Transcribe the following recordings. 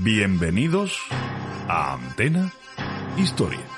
Bienvenidos a Antena Historia.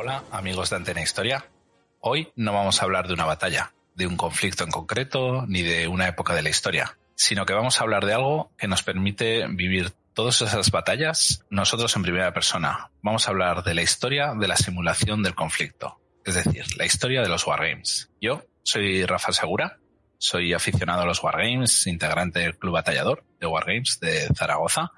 Hola amigos de Antena Historia. Hoy no vamos a hablar de una batalla, de un conflicto en concreto, ni de una época de la historia, sino que vamos a hablar de algo que nos permite vivir todas esas batallas nosotros en primera persona. Vamos a hablar de la historia de la simulación del conflicto, es decir, la historia de los Wargames. Yo soy Rafa Segura, soy aficionado a los Wargames, integrante del Club Batallador de Wargames de Zaragoza.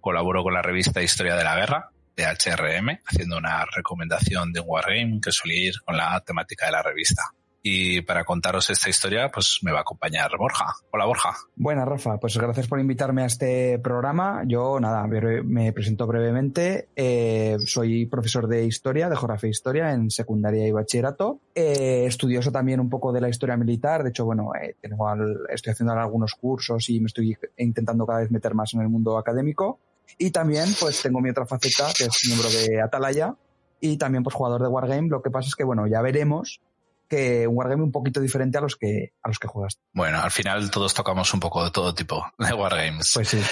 Colaboro con la revista Historia de la Guerra de HRM, haciendo una recomendación de un Wargame que suele ir con la temática de la revista. Y para contaros esta historia, pues me va a acompañar Borja. Hola Borja. Buenas, Rafa. Pues gracias por invitarme a este programa. Yo, nada, me presento brevemente. Eh, soy profesor de historia, de geografía e historia en secundaria y bachillerato. Eh, estudioso también un poco de la historia militar. De hecho, bueno, eh, tengo al, estoy haciendo algunos cursos y me estoy intentando cada vez meter más en el mundo académico. Y también, pues, tengo mi otra faceta, que es miembro de Atalaya, y también, pues, jugador de Wargame. Lo que pasa es que, bueno, ya veremos que un Wargame un poquito diferente a los que, a los que juegas. Bueno, al final todos tocamos un poco de todo tipo de Wargames. Pues sí.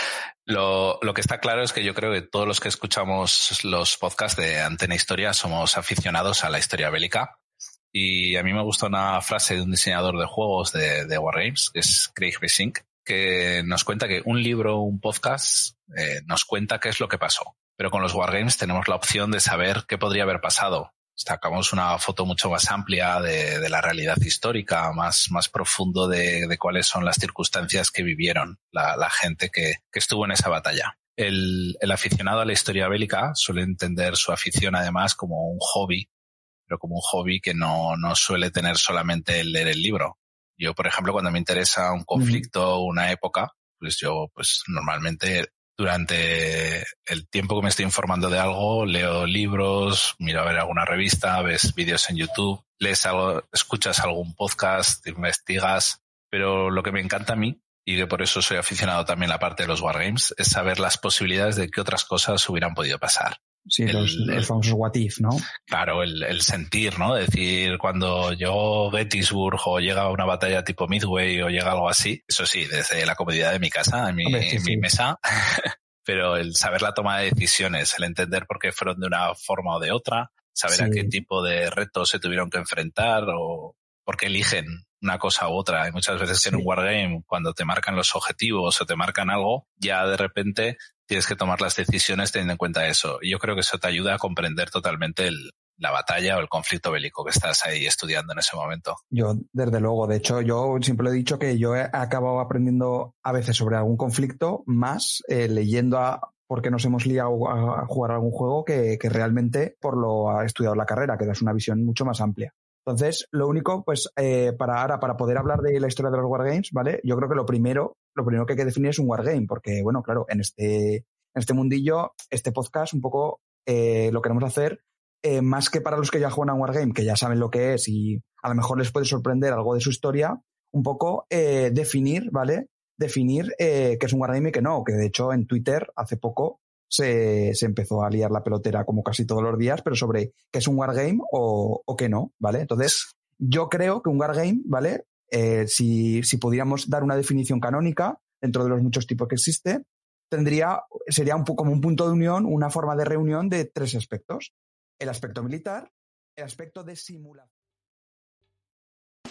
Lo, lo que está claro es que yo creo que todos los que escuchamos los podcasts de Antena Historia somos aficionados a la historia bélica. Y a mí me gusta una frase de un diseñador de juegos de, de Wargames, que es Craig Besink, que nos cuenta que un libro un podcast eh, nos cuenta qué es lo que pasó. Pero con los Wargames tenemos la opción de saber qué podría haber pasado. Sacamos una foto mucho más amplia de, de la realidad histórica, más, más profundo de, de, cuáles son las circunstancias que vivieron la, la gente que, que, estuvo en esa batalla. El, el aficionado a la historia bélica suele entender su afición además como un hobby, pero como un hobby que no, no suele tener solamente el leer el libro, yo, por ejemplo, cuando me interesa un conflicto, una época, pues yo, pues normalmente durante el tiempo que me estoy informando de algo, leo libros, miro a ver alguna revista, ves vídeos en YouTube, lees algo, escuchas algún podcast, investigas, pero lo que me encanta a mí y que por eso soy aficionado también a la parte de los wargames, es saber las posibilidades de que otras cosas hubieran podido pasar. Sí, el, los, los famosos what if, ¿no? Claro, el, el, sentir, ¿no? Decir, cuando llegó Gettysburg o llega una batalla tipo Midway o llega algo así, eso sí, desde la comodidad de mi casa, en mi, Hombre, sí, en mi sí. mesa, pero el saber la toma de decisiones, el entender por qué fueron de una forma o de otra, saber sí. a qué tipo de retos se tuvieron que enfrentar o por qué eligen una cosa u otra. Hay muchas veces que en un wargame, cuando te marcan los objetivos o te marcan algo, ya de repente tienes que tomar las decisiones teniendo en cuenta eso. Y yo creo que eso te ayuda a comprender totalmente la batalla o el conflicto bélico que estás ahí estudiando en ese momento. Yo, desde luego, de hecho, yo siempre he dicho que yo he acabado aprendiendo a veces sobre algún conflicto más eh, leyendo a, porque nos hemos liado a jugar algún juego que, que, realmente por lo ha estudiado la carrera, que das una visión mucho más amplia. Entonces, lo único, pues, eh, para ahora, para poder hablar de la historia de los wargames, ¿vale? Yo creo que lo primero, lo primero que hay que definir es un wargame, porque, bueno, claro, en este, en este mundillo, este podcast un poco eh, lo queremos hacer eh, más que para los que ya juegan a Wargame, que ya saben lo que es y a lo mejor les puede sorprender algo de su historia, un poco eh, definir, ¿vale? Definir eh, qué es un Wargame y qué no, que de hecho en Twitter hace poco se, se, empezó a liar la pelotera como casi todos los días, pero sobre qué es un wargame o, o qué no, ¿vale? Entonces, yo creo que un wargame, ¿vale? Eh, si, si pudiéramos dar una definición canónica dentro de los muchos tipos que existe, tendría, sería un, como un punto de unión, una forma de reunión de tres aspectos. El aspecto militar, el aspecto de simulación.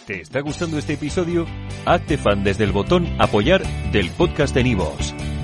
¿Te está gustando este episodio? Hazte fan desde el botón apoyar del podcast de Nivos.